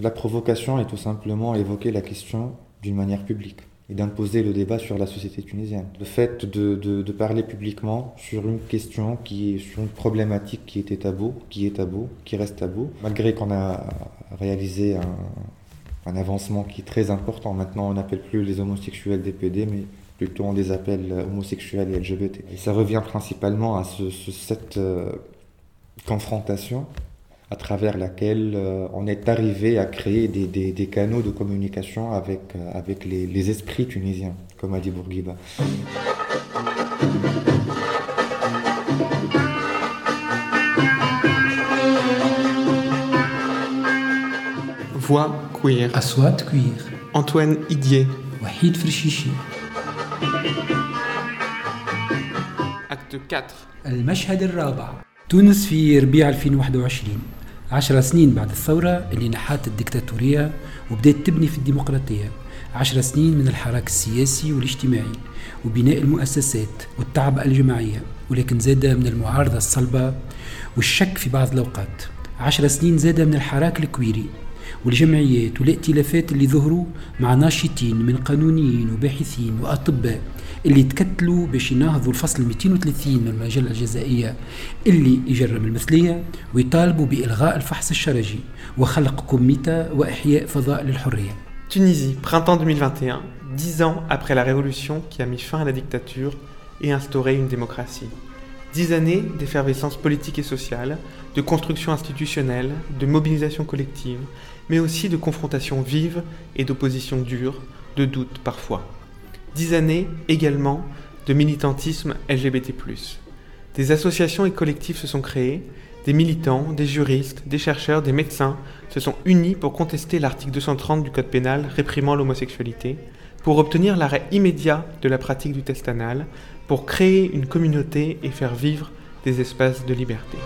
La provocation est tout simplement évoquer la question d'une manière publique et d'imposer le débat sur la société tunisienne. Le fait de, parler publiquement sur une question qui est sur une problématique qui était tabou, qui est tabou, qui reste tabou, malgré qu'on a réalisé un, avancement qui est très important. Maintenant, on n'appelle plus les homosexuels des PD, mais plutôt on les appelle homosexuels et LGBT. Et ça revient principalement à ce, cette euh, confrontation à travers laquelle euh, on est arrivé à créer des, des, des canaux de communication avec, euh, avec les, les, esprits tunisiens, comme a dit Bourguiba. Voix queer. Aswat queer. Antoine Idier. Wahid Frichichi. Acte 4. المشهد الرابع تونس في ربيع 2021 عشر سنين بعد الثورة اللي نحات الدكتاتورية وبدأت تبني في الديمقراطية. عشر سنين من الحراك السياسي والاجتماعي وبناء المؤسسات والتعب الجماعية ولكن زاد من المعارضة الصلبة والشك في بعض الأوقات. عشر سنين زاد من الحراك الكويري والجمعيات والائتلافات اللي ظهروا مع ناشطين من قانونيين وباحثين وأطباء. اللي تكتلوا باش يناهضوا الفصل 230 من المجلة الجزائية اللي يجرم المثلية ويطالبوا بإلغاء الفحص الشرجي وخلق كوميتا وإحياء فضاء للحرية Tunisie, printemps 2021, dix ans après la révolution qui a mis fin à la dictature et instauré une démocratie. Dix années d'effervescence politique et sociale, de construction institutionnelle, de mobilisation collective, mais aussi de confrontation vive et d'opposition dure, de doute parfois. Dix années également de militantisme LGBT. Des associations et collectifs se sont créés, des militants, des juristes, des chercheurs, des médecins se sont unis pour contester l'article 230 du Code pénal réprimant l'homosexualité, pour obtenir l'arrêt immédiat de la pratique du test anal, pour créer une communauté et faire vivre des espaces de liberté.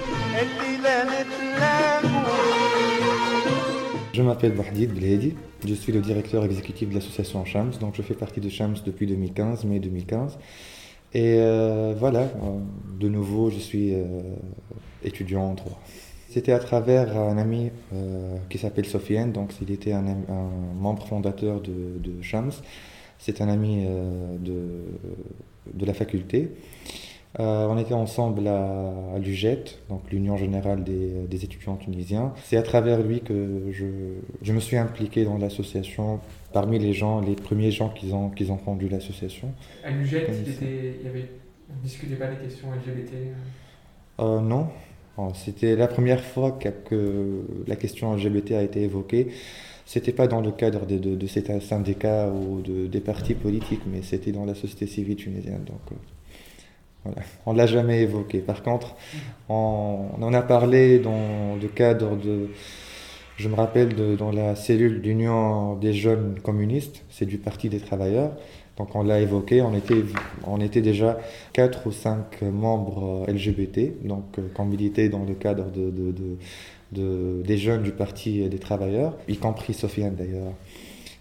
Je m'appelle Bahdid Bledi, je suis le directeur exécutif de l'association Shams, donc je fais partie de Shams depuis 2015, mai 2015. Et euh, voilà, euh, de nouveau, je suis euh, étudiant en droit. C'était à travers un ami qui s'appelle Sofiane, donc il était un, membre fondateur de, Shams. C'est un ami de la faculté. Euh, on était ensemble à, à l'UGET, donc l'Union Générale des, des, étudiants tunisiens. C'est à travers lui que je, je me suis impliqué dans l'association, parmi les gens, les premiers gens qui ont, qui ont fondu l'association. À l'UGET, il y avait, on ne discutait pas des questions LGBT euh, Non. C'était la première fois que, la question LGBT a été évoquée. C'était pas dans le cadre de, de, de ces syndicats ou de, des partis politiques, mais c'était dans la société civile tunisienne. Donc, euh, voilà. On ne l'a jamais évoqué. Par contre, on, en a parlé dans le cadre de. Je me rappelle dans la cellule d'union des jeunes communistes, c'est du Parti des travailleurs. Donc on l'a évoqué, on était, déjà quatre ou cinq membres LGBT, donc euh, qu'on militait dans le cadre de, de, de, des jeunes du Parti des travailleurs, y compris Sofiane d'ailleurs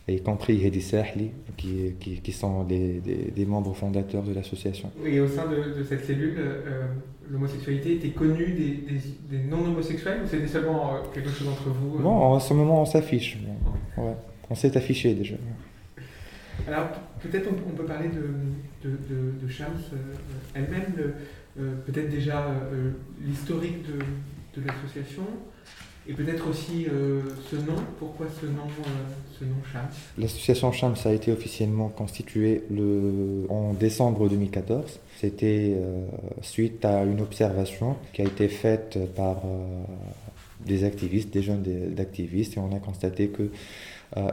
y compris Hedi Sahli, qui, qui, qui sont des, des, des, membres fondateurs de l'association. Et au sein de, de cette cellule, euh, l'homosexualité était connue des, des non-homosexuels ou c'était seulement euh, quelque chose entre vous euh... Non, en ce moment, on s'affiche. Ouais. On s'est affiché déjà. Alors, peut-être on, on, peut parler de, de, de, de Shams euh, elle-même, peut-être déjà l'historique de, de l'association, et peut-être aussi euh, ce nom, pourquoi ce nom, euh, ce nom Shams L'association Shams a été officiellement constituée en décembre 2014. C'était euh, suite à une observation qui a été faite par euh, des activistes, des jeunes d'activistes, et on a constaté qu'il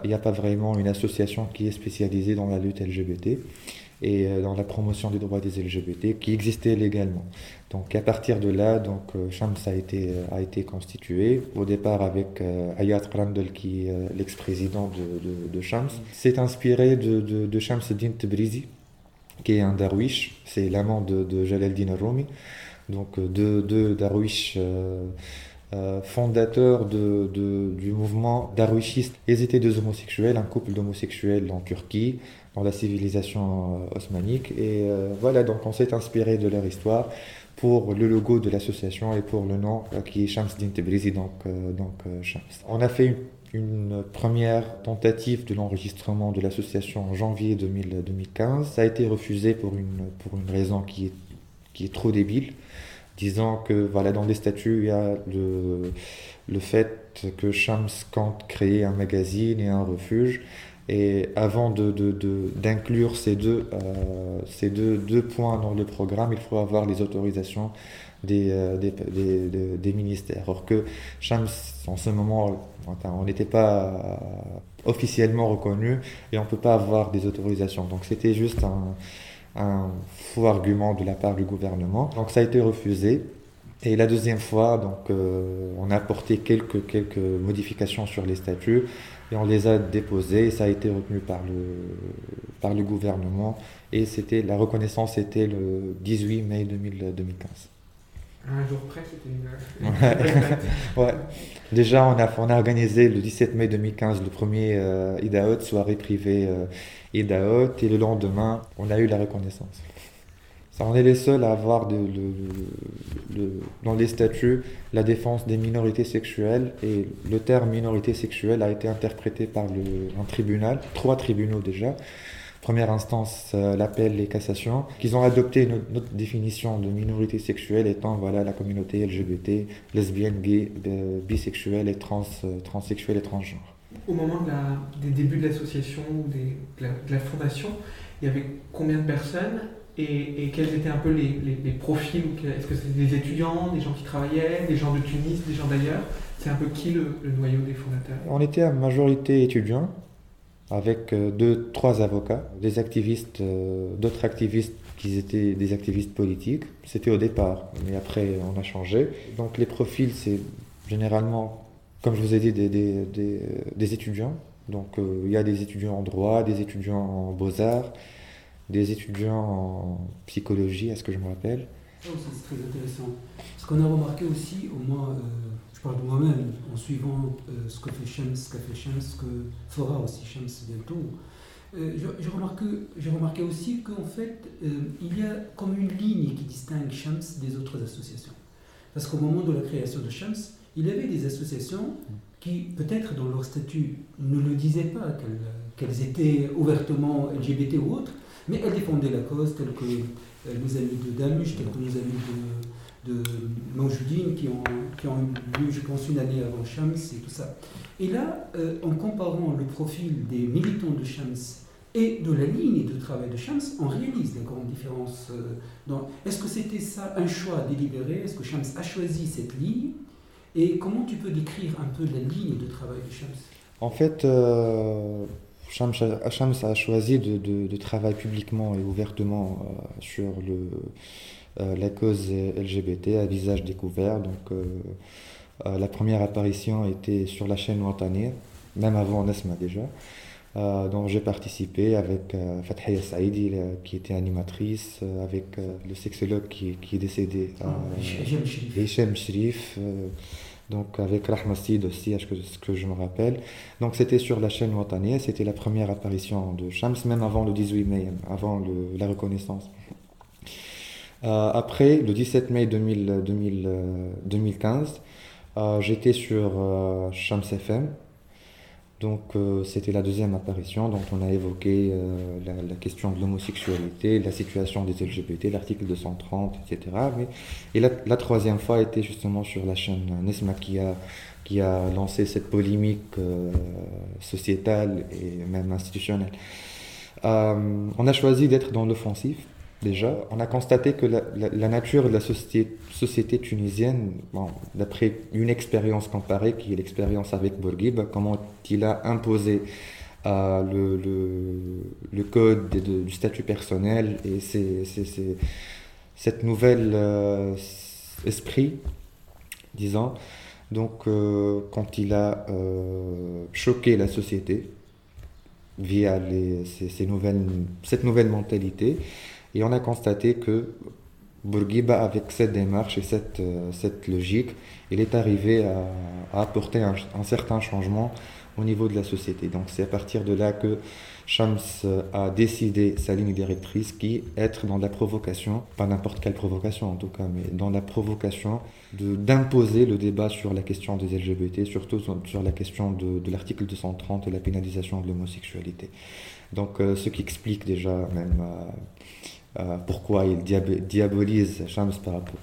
n'y a pas vraiment une association qui est spécialisée dans la lutte LGBT et dans la promotion des droits des LGBT qui existait légalement. Donc à partir de là, donc euh, Shams a été a été constitué au départ avec euh, Ayat Randel qui est euh, l'ex-président de, Shams. C'est inspiré de, de, de Shams Din Tabrizi qui est un darwish, c'est l'amant de, de Jalaluddin Rumi. Donc deux darwish euh, euh, fondateurs du mouvement darwishiste. Ils étaient deux homosexuels, un couple d'homosexuels en Turquie, dans la civilisation osmanique. Et euh, voilà, donc on s'est inspiré de leur histoire pour le logo de l'association et pour le nom euh, qui est Shams Din Tabrizi, donc, euh, donc euh, Shams. On a fait une, une première tentative de l'enregistrement de l'association en janvier 2015. Ça a été refusé pour une, pour une raison qui est, qui est trop débile, disant que voilà, dans les statuts, il y a le, le fait que Shams compte créer un magazine et un refuge. Et avant d'inclure ces, deux, euh, deux, points dans le programme, il faut avoir les autorisations des, euh, ministères. Or que Shams, en ce moment, on n'était pas officiellement reconnu et on ne peut pas avoir des autorisations. Donc c'était juste un, faux argument de la part du gouvernement. Donc ça a été refusé. Et la deuxième fois, euh, on a apporté quelques modifications sur les statuts et on les a déposés et ça a été retenu par le, par le gouvernement. Et c'était, la reconnaissance était le 18 mai 2015. Un jour près, c'était une. ouais. Déjà, on a, on a organisé le 17 mai 2015 le premier euh, IDAOT, soirée privée euh, IDAOT, et le lendemain, on a eu la reconnaissance. On est les seuls à avoir de, dans les statuts la défense des minorités sexuelles, et le terme minorité sexuelle a été interprété par un tribunal, trois tribunaux déjà première instance euh, l'appel, les cassations, qu'ils ont adopté notre, définition de minorité sexuelle étant voilà, la communauté LGBT, lesbienne, gay, bisexuelle et trans, euh, transsexuelle et transgenre. Au moment de des débuts de l'association ou de, la fondation, il y avait combien de personnes? Et, quels étaient un peu les, profils Est-ce que c'était des étudiants, des gens qui travaillaient, des gens de Tunis, des gens d'ailleurs? C'est un peu qui le, noyau des fondateurs? On était à majorité étudiants avec euh, deux, trois avocats, des activistes, euh, d'autres activistes qui étaient des activistes politiques. C'était au départ, mais après on a changé. Donc les profils, c'est généralement, comme je vous ai dit, des, des, étudiants. Donc euh, il y a des étudiants en droit, des étudiants en beaux-arts, des étudiants en psychologie, est-ce que je me rappelle C'est très intéressant. Ce qu'on a remarqué aussi, au moins je parle de moi-même, en suivant euh, ce que fait Shams, ce qu'a fait Shams, ce que fera aussi Shams bientôt. Euh, J'ai remarqué, remarqué, aussi qu'en fait, euh, il y a comme une ligne qui distingue Shams des autres associations. Parce qu'au moment de la création de Shams, il y avait des associations qui, peut-être dans leur statut, ne le disaient pas, qu'elles étaient ouvertement LGBT ou autres, mais elles défendaient la cause, telles que nos amis de Damush, telles que nos amis de de qui ont, eu, je pense, une année avant Shams et tout ça. Et là, euh, en comparant le profil des militants de Shams et de la ligne de travail de Shams, on réalise des grandes différences. Euh, Est-ce que c'était ça un choix délibéré? Est-ce que Shams a choisi cette ligne? Et comment tu peux décrire un peu la ligne de travail de Shams? En fait, euh, Shams, a choisi de, de, de, travailler publiquement et ouvertement euh, sur le euh, la cause LGBT à visage découvert. Donc, euh, la première apparition était sur la chaîne Ouattanir, même avant Nesma déjà. Dont j'ai participé avec Fathia Saïdi, qui était animatrice, avec le sexologue qui, qui est décédé, euh, Hichem Shrif, donc avec Rahma Sid aussi, que, ce que je me rappelle. Donc c'était sur la chaîne Ouattanir, c'était la première apparition de Shams, même avant le 18 mai, avant la reconnaissance. Euh, après, le 17 mai 2000, 2015, euh, euh, j'étais sur Shams FM. Donc c'était la deuxième apparition, donc on a évoqué la, question de l'homosexualité, la situation des LGBT, l'article 230, etc. Mais, et la, troisième fois était justement sur la chaîne Nesma qui a, qui a lancé cette polémique sociétale et même institutionnelle. on a choisi d'être dans l'offensif déjà, on a constaté que la, nature de la société, tunisienne, bon, d'après une expérience comparée, qui est l'expérience avec Bourguiba, comment il a imposé euh, le, code du statut personnel et cette nouvelle euh, esprit, disons, donc euh, quand il a choqué la société via ces, nouvelles, cette nouvelle mentalité, et on a constaté que Bourguiba, avec cette démarche et cette, euh, cette logique, il est arrivé à, apporter un, certain changement au niveau de la société. Donc c'est à partir de là que Shams a décidé sa ligne directrice qui être dans la provocation, pas n'importe quelle provocation en tout cas, mais dans la provocation d'imposer le débat sur la question des LGBT, surtout sur la question de, de l'article 230 et la pénalisation de l'homosexualité. Donc euh, ce qui explique déjà même euh, pourquoi il diabolise Shams par rapport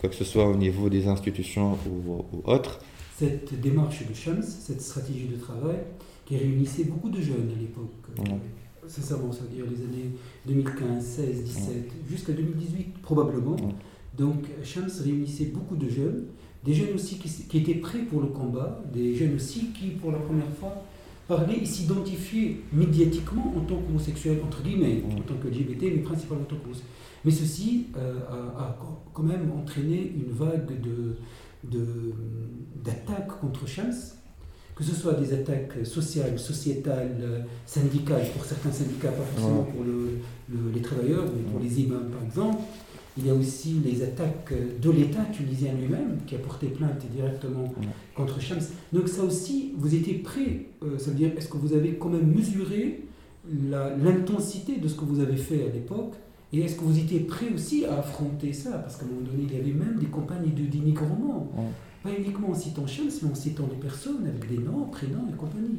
quoi que ce soit au niveau des institutions ou, ou autres. Cette démarche de Shams, cette stratégie de travail, qui réunissait beaucoup de jeunes à l'époque. Sincèrement, ça veut dire les années 2015, 16, 17, jusqu'à 2018 probablement. Donc Shams réunissait beaucoup de jeunes, des jeunes aussi qui, qui, étaient prêts pour le combat, des jeunes aussi qui, pour la première fois, parlaient et s'identifiaient médiatiquement en tant qu'homosexuels, entre guillemets, en tant que LGBT, mais principalement en tant qu'homosexuels. Mais ceci euh, a, quand même entraîné une vague d'attaques de, contre Shams, que ce soit des attaques sociales, sociétales, syndicales, pour certains syndicats, pas forcément pour les travailleurs, mais pour les imams par exemple. Il y a aussi les attaques de l'État tunisien lui-même, qui a porté plainte directement contre Shams. Donc ça aussi, vous étiez prêt, euh, ça veut dire, est-ce que vous avez quand même mesuré l'intensité de ce que vous avez fait à l'époque et est-ce que vous étiez prêt aussi à affronter ça? Parce qu'à un moment donné, il y avait même des campagnes de dénigrement. Pas uniquement en citant Shams, mais en citant des personnes avec des noms, prénoms et compagnie.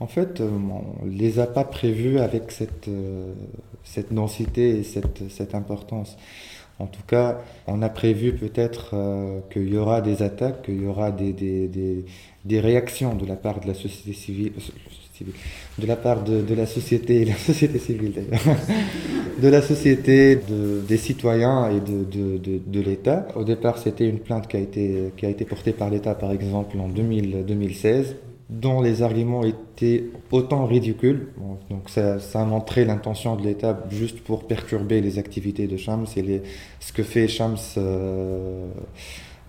En fait, euh, on ne les a pas prévus avec cette, euh, cette densité et cette, cette, importance. En tout cas, on a prévu peut-être euh, qu'il y aura des attaques, qu'il y aura des, des, des, réactions de la part de la société civile, de la part de, de la société, la société civile d'ailleurs, de la société, de, des citoyens et de, de l'État. Au départ, c'était une plainte qui a été, qui a été portée par l'État, par exemple, en 2000, 2016 dont les arguments étaient autant ridicules. donc ça, ça, a montré l'intention de l'État juste pour perturber les activités de Shams et ce que fait Shams euh,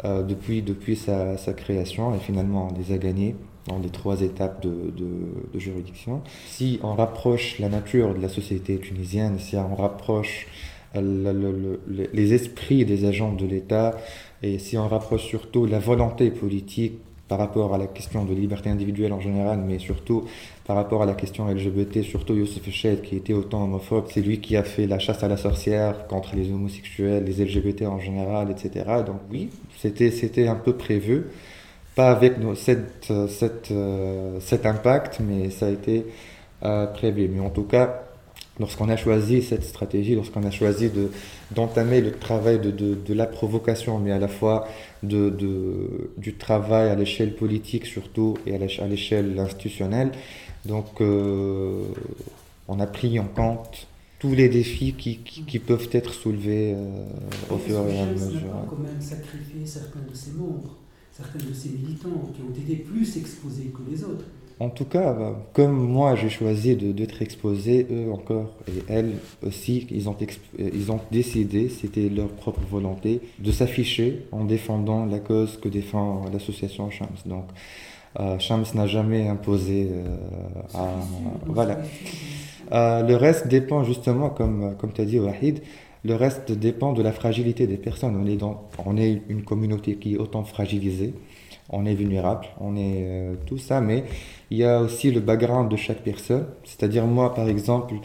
euh, depuis, sa, création et finalement on les a gagnés dans les trois étapes de, juridiction. Si on rapproche la nature de la société tunisienne, si on rapproche euh, le, le, les esprits des agents de l'État et si on rapproche surtout la volonté politique par rapport à la question de liberté individuelle en général, mais surtout par rapport à la question LGBT, surtout Youssef Ched qui était autant homophobe, c'est lui qui a fait la chasse à la sorcière contre les homosexuels, les LGBT en général, etc. Donc oui, c'était, un peu prévu pas avec euh, cet impact, mais ça a été euh, prévu. Mais en tout cas, lorsqu'on a choisi cette stratégie, lorsqu'on a choisi de, d'entamer le travail de, de, de, la provocation, mais à la fois de, de du travail à l'échelle politique surtout et à l'échelle institutionnelle, donc euh, on a pris en compte tous les défis qui, qui, qui peuvent être soulevés euh, au fur et à mesure. On a quand même sacrifié certains de ses membres certains de ces militants qui ont été plus exposés que les autres. En tout cas, bah, comme moi j'ai choisi d'être exposé, eux encore et elles aussi, ils ont, ils ont décidé, c'était leur propre volonté, de s'afficher en défendant la cause que défend l'association Shams. Donc, euh, Shams n'a jamais imposé euh, à. Voilà. Euh, le reste dépend justement, comme, comme tu as dit, Wahid, le reste dépend de la fragilité des personnes. On est, dans, on est une communauté qui est autant fragilisée, on est vulnérable, on est euh, tout ça, mais il y a aussi le background de chaque personne. C'est-à-dire moi, par exemple,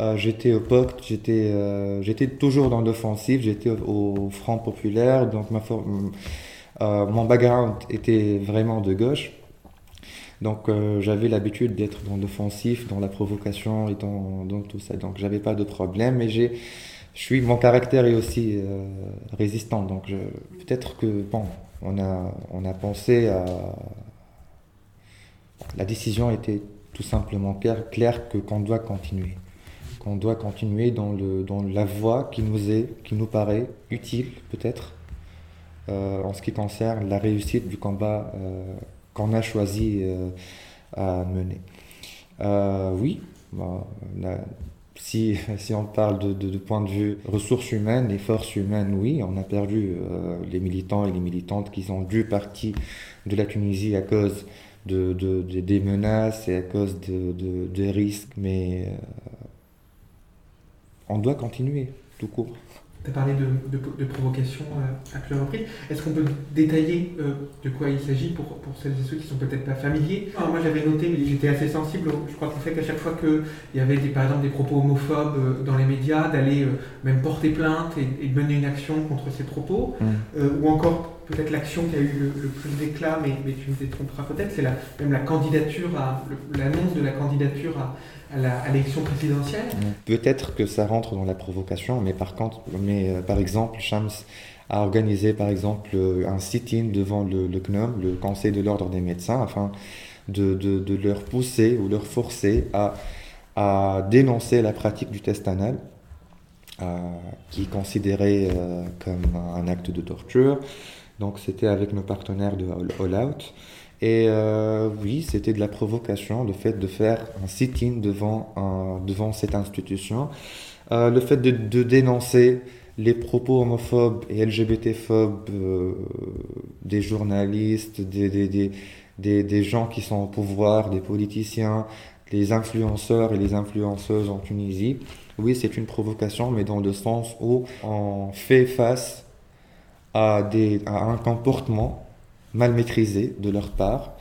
euh, j'étais au POC, j'étais euh, j'étais toujours dans l'offensive, j'étais au, Front Populaire, donc ma mon background était vraiment de gauche. Donc j'avais l'habitude d'être dans l'offensif, dans la provocation et dans, dans tout ça. Donc j'avais pas de problème, mais j'ai je suis, mon caractère est aussi euh, résistant. Donc peut-être que bon, on a, on a pensé à. La décision était tout simplement claire, que qu'on doit continuer, qu'on doit continuer dans le dans la voie qui nous est, qui nous paraît utile peut-être euh, en ce qui concerne la réussite du combat euh, qu'on a choisi à mener. Oui, si, si on parle de, de, de, point de vue ressources humaines et forces humaines, oui, on a perdu euh, les militants et les militantes qui ont dû partir de la Tunisie à cause de, des menaces et à cause des risques, mais euh, on doit continuer, tout court. Tu as parlé de, de, provocation euh, à plusieurs reprises. Est-ce qu'on peut détailler euh, de quoi il s'agit pour, pour celles et ceux qui sont peut-être pas familiers? Moi j'avais noté, mais j'étais assez sensible, je crois qu'en fait qu'à chaque fois qu'il y avait des, par exemple des propos homophobes euh, dans les médias, d'aller même porter plainte et, de mener une action contre ces propos, mmh. ou encore peut-être l'action qui a eu le, plus d'éclat, mais, mais, tu me détromperas peut-être, c'est la, même la candidature, l'annonce de la candidature à, à l'élection présidentielle? Peut-être que ça rentre dans la provocation, mais par contre, mais, euh, par exemple, Shams a organisé par exemple euh, un sit-in devant le, le, le Conseil de l'ordre des médecins, afin de, de, de, leur pousser ou leur forcer à, à dénoncer la pratique du test anal, euh, qui est considéré comme un acte de torture. Donc c'était avec nos partenaires de All Out. Et euh, oui, c'était de la provocation, le fait de faire un sit-in devant, devant cette institution, euh, le fait de, dénoncer les propos homophobes et LGBT-phobes euh, des journalistes, des, des, des, des, gens qui sont au pouvoir, des politiciens, les influenceurs et les influenceuses en Tunisie. Oui, c'est une provocation, mais dans le sens où on fait face à, des, à un comportement mal maîtrisés de leur part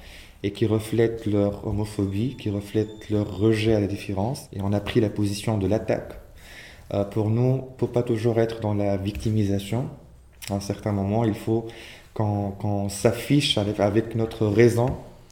et qui reflètent leur homophobie, qui reflètent leur rejet à la différence. Et on a pris la position de l'attaque. Euh, pour nous, pour pas toujours être dans la victimisation, à un certain moment, il faut qu'on s'affiche avec, avec notre raison,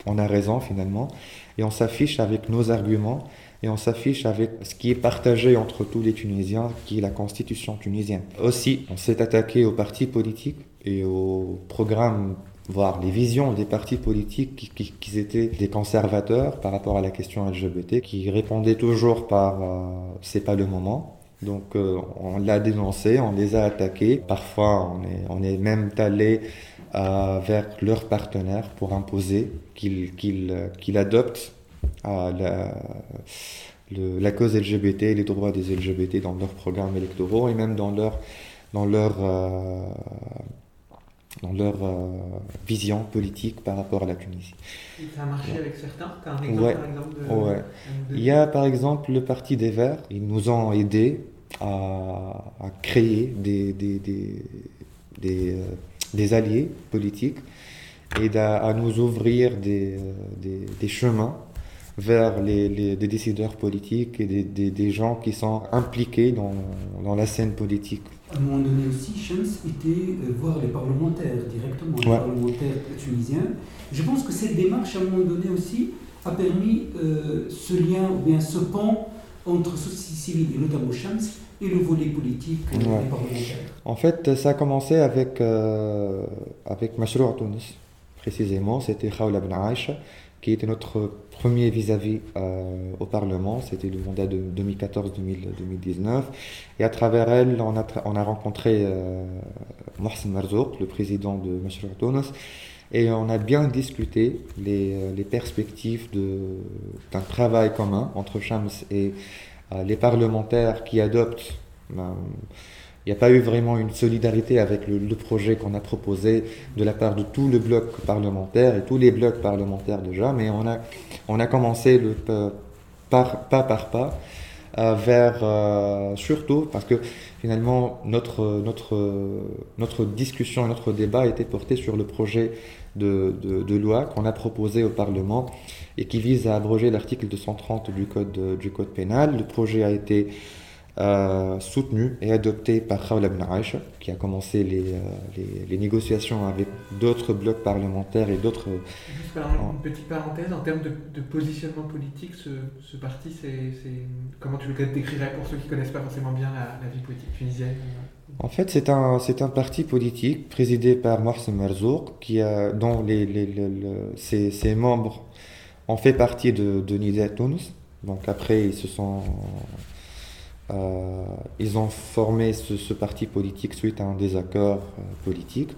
on a raison finalement, et on s'affiche avec nos arguments, et on s'affiche avec ce qui est partagé entre tous les Tunisiens, qui est la constitution tunisienne. Aussi, on s'est attaqué aux partis politiques et aux programmes voir les visions des partis politiques qui, qui, étaient des conservateurs par rapport à la question LGBT, qui répondaient toujours par euh, c'est pas le moment. Donc euh, on l'a dénoncé, on les a attaqués. Parfois on est, on est même allé euh, vers leurs partenaires pour imposer qu'ils qu'ils adoptent la, la cause LGBT les droits des LGBT dans leurs programmes électoraux et même dans leur dans leur dans leur euh, vision politique par rapport à la Tunisie. Et ça a marché avec certains Tu as un exemple, par exemple de, ouais. Il y a par exemple le Parti des Verts. Ils nous ont aidés à, à créer des, des, des, des, euh, des alliés politiques et à, à nous ouvrir des, euh, des, des chemins vers les, les, des décideurs politiques et des, des, des gens qui sont impliqués dans, dans la scène politique à un moment donné aussi, Shams était euh, voir les parlementaires directement, les parlementaires tunisiens. Je pense que cette démarche, à un moment donné aussi, a permis euh, ce lien ou bien ce pont entre société civile et notamment Shams et le volet politique des parlementaires. En fait, ça a commencé avec, euh, avec Mashrou Tunis, précisément. C'était Khawla Ben Aïcha, qui était notre premier vis-à-vis euh, au Parlement, c'était le mandat de 2014-2019. Et à travers elle, on a, on a rencontré euh, Mohsen Marzouk, le président de Mashrou Tunis, et on a bien discuté les, euh, perspectives d'un travail commun entre Shams et euh, les parlementaires qui adoptent ben, il n'y a pas eu vraiment une solidarité avec le, projet qu'on a proposé de la part de tout le bloc parlementaire et tous les blocs parlementaires déjà, mais on a, on a commencé le, par, pas par pas euh, vers euh, surtout parce que finalement notre, notre, notre discussion, notre débat était porté sur le projet de, de, de loi qu'on a proposé au Parlement et qui vise à abroger l'article 230 du code, du code pénal. Le projet a été euh, soutenu et adopté par Khawla Ben Aïcha, qui a commencé les, euh, les, les négociations avec d'autres blocs parlementaires et d'autres. Juste une petite parenthèse, en termes de, de positionnement politique, ce, ce parti, c'est, comment tu le décrirais pour ceux qui ne connaissent pas forcément bien la, la, vie politique tunisienne En fait, c'est un, c'est un parti politique présidé par Mohsen Marzouk, qui a, dont les, les, ses, ses, membres ont fait partie de, de Nida Tunis. Donc après, ils se sont euh, ils ont formé ce, parti politique suite à un désaccord euh, politique.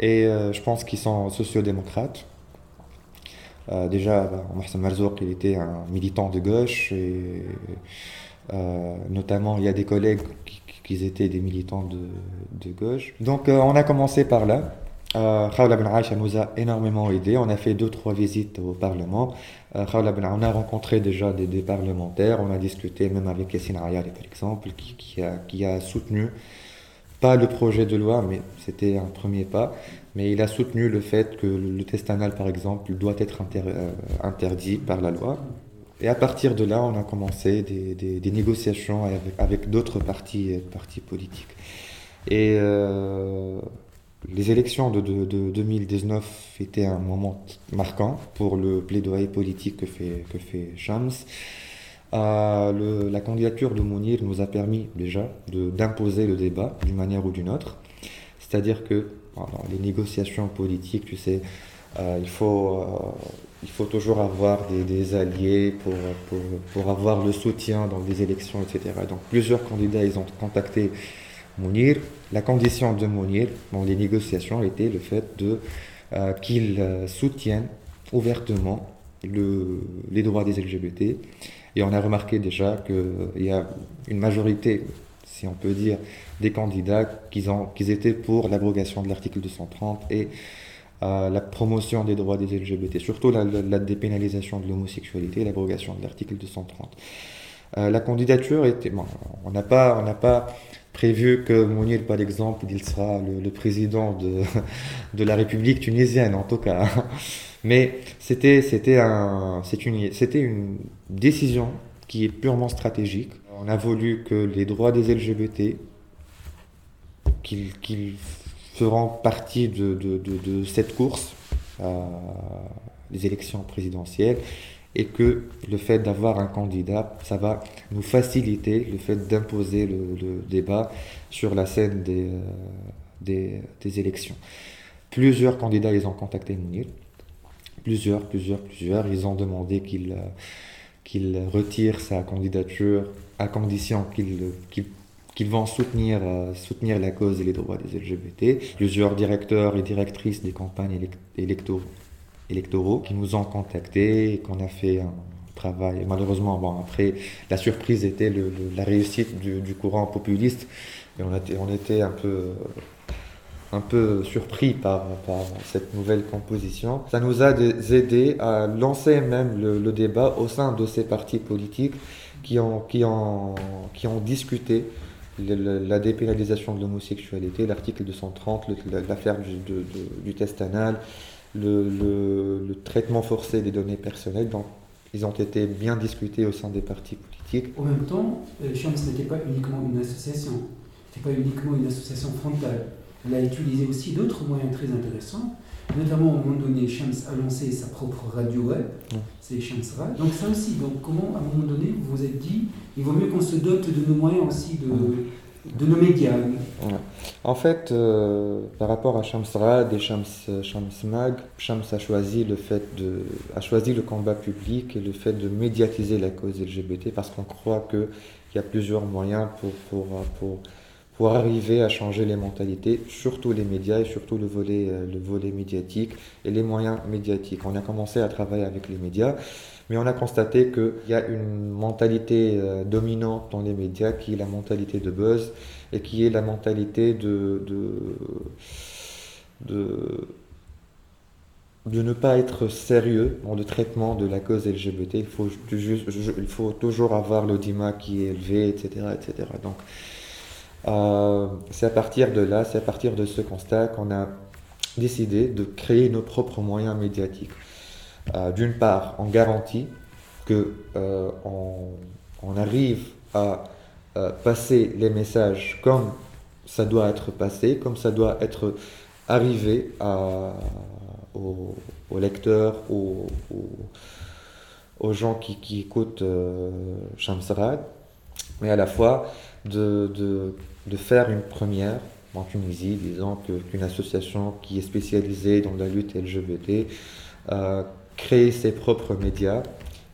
Et euh, je pense qu'ils sont sociodémocrates. déjà, bah, Mohsen Marzouk, il était un militant de gauche et notamment il y a des collègues qui, étaient des militants de gauche. Donc on a commencé par là. Euh, Khawla Ben nous a énormément aidé. On a fait deux, trois visites au Parlement. Euh, ben, on a rencontré déjà des, parlementaires. On a discuté même avec Yassine Ayali, par exemple, qui, a, soutenu pas le projet de loi, mais c'était un premier pas. Mais il a soutenu le fait que le test anal, par exemple, doit être euh, interdit par la loi. Et à partir de là, on a commencé des, négociations avec, d'autres partis, partis politiques. Et euh, les élections de, 2019 étaient un moment marquant pour le plaidoyer politique que fait, que fait Shams. Euh, la candidature de Mounir nous a permis déjà d'imposer le débat d'une manière ou d'une autre. C'est-à-dire que dans les négociations politiques, tu sais, euh, il, faut, euh, il faut toujours avoir des, alliés pour, pour, pour, avoir le soutien dans des élections, etc. Donc plusieurs candidats, ils ont contacté Mounir. La condition de Mounir dans les négociations était le fait de qu'il soutienne ouvertement le, les droits des LGBT et on a remarqué déjà qu'il y a une majorité, si on peut dire, des candidats qui, étaient pour l'abrogation de l'article 230 et euh, la promotion des droits des LGBT, surtout la, dépénalisation de l'homosexualité et l'abrogation de l'article 230. Euh, la candidature était. on n'a pas prévu que Mounir, par exemple, il sera le, président de, de, la République tunisienne, en tout cas. Mais c'était un une une décision qui est purement stratégique. On a voulu que les droits des LGBT qu'ils feront partie de, de, de, cette course, euh, les élections présidentielles, et que le fait d'avoir un candidat, ça va nous faciliter le fait d'imposer le, débat sur la scène des, euh, des, des, élections. Plusieurs candidats, ils ont contacté Mounir. Plusieurs, plusieurs, plusieurs. Ils ont demandé qu'il euh, qu'il retire sa candidature à condition qu'ils vont soutenir, euh, soutenir la cause et les droits des LGBT. Plusieurs directeurs et directrices des campagnes électoraux, électoraux qui nous ont contactés et qu'on a fait un travail. Malheureusement, bon, après, la surprise était la réussite du, du, courant populiste et on, a, on était un peu un peu surpris par, par, cette nouvelle composition. Ça nous a aidé à lancer même le, débat au sein de ces partis politiques qui ont, qui ont, qui ont discuté la dépénalisation de l'homosexualité, l'article 230, l'affaire du, du, test anal, le, le, traitement forcé des données personnelles. Donc, ils ont été bien discutés au sein des partis politiques. En même temps, Chams euh, n'était pas uniquement une association, n'était pas uniquement une association frontale elle a utilisé aussi d'autres moyens très intéressants. Notamment, à un moment donné, Shams a lancé sa propre radio web, c'est Shams Radio. Donc ça aussi, donc comment, à un moment donné, vous vous êtes dit, il vaut mieux qu'on se dote de nos moyens aussi, de, de nos médias En fait, euh, par rapport à Shams Rad et Shams, Shams Mag, Shams a choisi, le fait de, a choisi le combat public et le fait de médiatiser la cause LGBT parce qu'on croit qu'il y a plusieurs moyens pour, pour, pour pour arriver à changer les mentalités, surtout les médias et surtout le volet, euh, le volet médiatique et les moyens médiatiques. On a commencé à travailler avec les médias, mais on a constaté qu'il y a une mentalité euh, dominante dans les médias qui est la mentalité de buzz et qui est la mentalité de, de, de, ne pas être sérieux dans le traitement de la cause LGBT. Il faut, il faut toujours avoir l'audimat qui est élevé, etc. etc. Donc, euh, c'est à partir de là, c'est à partir de ce constat qu'on a décidé de créer nos propres moyens médiatiques. Euh, d'une part, on garantit que euh, on, arrive à passer les messages comme ça doit être passé, comme ça doit être arrivé aux, lecteurs, aux, gens qui, écoutent Shamsarad, mais à la fois de, de, faire une première en Tunisie, disant qu'une association qui est spécialisée dans la lutte LGBT euh, crée ses propres médias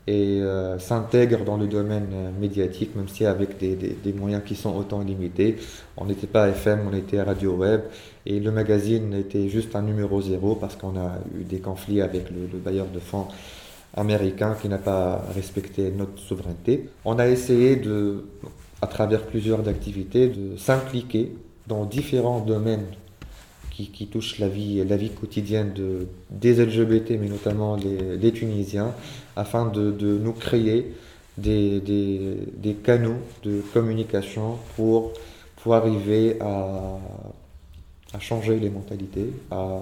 et euh, s'intègre dans le domaine médiatique, même si avec des, moyens qui sont autant limités. On n'était pas FM, on était radio web, et le magazine était juste un numéro zéro parce qu'on a eu des conflits avec le, le bailleur de fonds américain qui n'a pas respecté notre souveraineté. On a essayé à travers plusieurs activités, de s'impliquer dans différents domaines qui, qui, touchent la vie, la vie quotidienne de, des LGBT, mais notamment les, les Tunisiens, afin de, de nous créer des, des, des, canaux de communication pour pour arriver à, à changer les mentalités, à,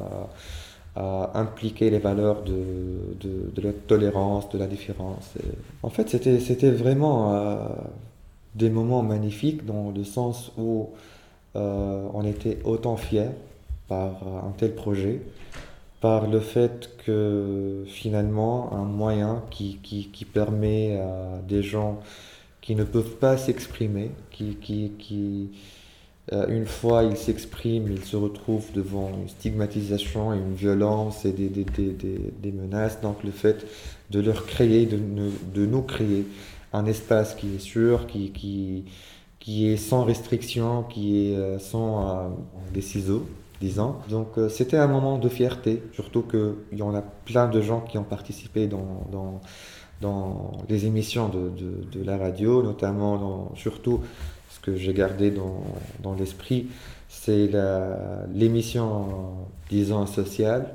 à impliquer les valeurs de, de, de, la tolérance, de la différence. en fait, c'était, vraiment euh, des moments magnifiques dans le sens où euh, on était autant fiers par un tel projet, par le fait que finalement un moyen qui, qui, qui permet à des gens qui ne peuvent pas s'exprimer, qui, qui, qui euh, une fois ils s'expriment, ils se retrouvent devant une stigmatisation et une violence et des, des, des, des menaces. Donc le fait de leur créer, de, de, nous créer un espace qui est sûr, qui, qui, qui est sans restriction, qui est euh, sans euh, des ciseaux, Donc c'était un moment de fierté, surtout qu'il y en a plein de gens qui ont participé dans, dans, dans les émissions de, de, la radio, notamment dans, surtout que j'ai gardé dans, dans l'esprit, c'est l'émission, disons, sociale,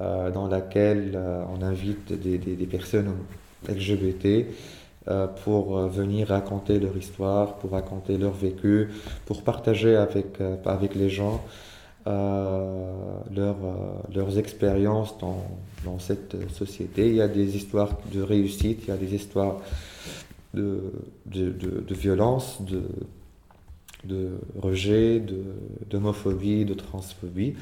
euh, dans laquelle euh, on invite des personnes LGBT euh, pour venir raconter leur histoire, pour raconter leur vécu, pour partager avec, avec les gens leur, leurs expériences dans, dans cette société. Il y a des histoires de réussite, il y a des histoires de, de, de, violence, de, de rejet, d'homophobie, de, transphobie.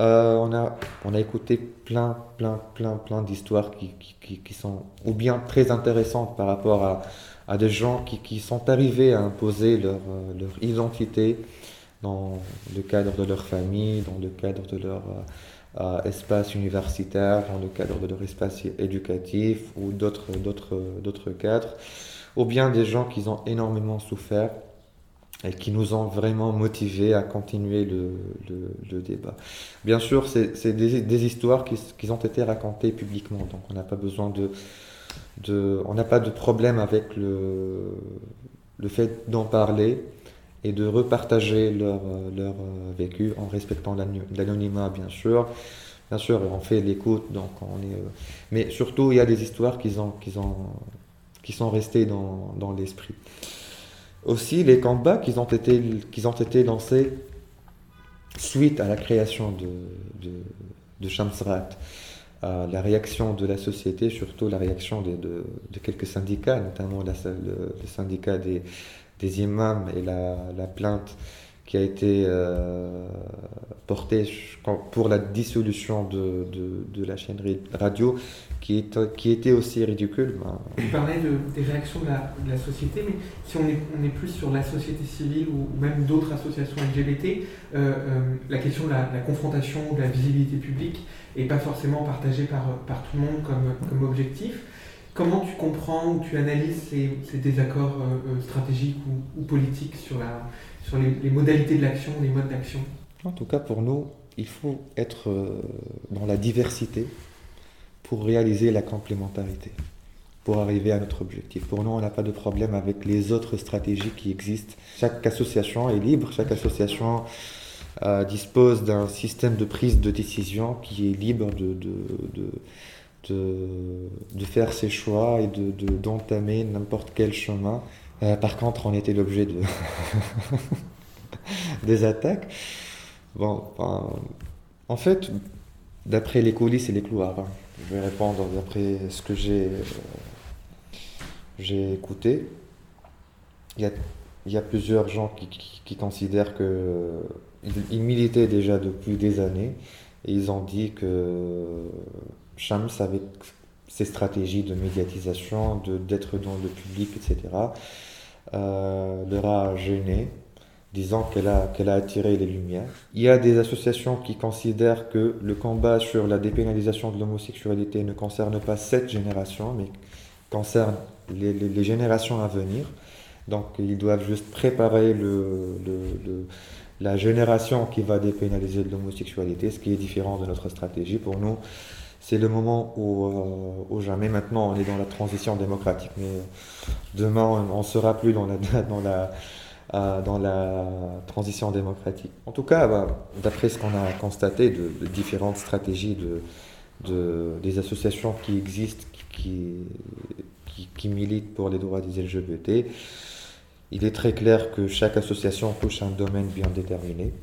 Euh, on, a, on a écouté plein, plein, plein, plein d'histoires qui, qui, qui, sont ou bien très intéressantes par rapport à, à des gens qui, qui sont arrivés à imposer leur, euh, leur, identité dans le cadre de leur famille, dans le cadre de leur euh, espace universitaire, dans le cadre de leur espace éducatif ou d'autres, d'autres, d'autres cadres, ou bien des gens qui ont énormément souffert et qui nous ont vraiment motivés à continuer le, le, le débat. Bien sûr, c'est des, des, histoires qui, qui, ont été racontées publiquement, donc on n'a pas besoin de, de on n'a pas de problème avec le, le fait d'en parler et de repartager leur, leur vécu en respectant l'anonymat, bien sûr. Bien sûr, on fait l'écoute, donc on est. Mais surtout, il y a des histoires qui, ont, qui, ont, qui sont restées dans, dans l'esprit. Aussi, les combats qui ont été, qui ont été lancés suite à la création de, de, de Shamsrat, à la réaction de la société, surtout la réaction de, de, quelques syndicats, notamment le, syndicat des, des imams et la, la plainte qui a été euh, portée pour la dissolution de, de, la chaîne radio, qui, est, qui était aussi ridicule. Ben... Parlez de, des réactions de la, société, mais si on est, on est plus sur la société civile ou, même d'autres associations LGBT, euh, euh, la question de la, confrontation, de la visibilité publique, n'est pas forcément partagée par, par tout le monde comme, comme objectif. Comment tu comprends ou tu analyses ces, désaccords euh, stratégiques ou, politiques sur, les, modalités de l'action, les modes d'action? En tout cas, pour nous, il faut être dans la diversité pour réaliser la complémentarité, pour arriver à notre objectif. Pour nous, on n'a pas de problème avec les autres stratégies qui existent. Chaque association est libre, chaque association euh, dispose d'un système de prise de décision qui est libre de, de, de faire ses choix et d'entamer n'importe quel chemin. Euh, par contre, on était l'objet de des attaques. Bon, en fait, d'après les coulisses et les couloirs, hein, je vais répondre d'après ce que j'ai euh, écouté. Il y, a, y, a, plusieurs gens qui, qui, qui considèrent que ils, militaient déjà depuis des années et ils ont dit que Shams avec ses stratégies de médiatisation, d'être dans le public, etc., euh, leur a gêné disant qu'elle a, qu'elle a attiré les lumières. Il y a des associations qui considèrent que le combat sur la dépénalisation de l'homosexualité ne concerne pas cette génération, mais concerne les, les, générations à venir. Donc ils doivent juste préparer le, le, la génération qui va dépénaliser de l'homosexualité, ce qui est différent de notre stratégie. Pour nous, c'est le moment où, euh, où, jamais maintenant on est dans la transition démocratique, mais demain on ne sera plus dans la, dans la euh, dans la transition démocratique. En tout cas, bah, d'après ce qu'on a constaté de, différentes stratégies de, de, des associations qui existent, qui, qui, qui, militent pour les droits des LGBT, il est très clair que chaque association touche un domaine bien déterminé.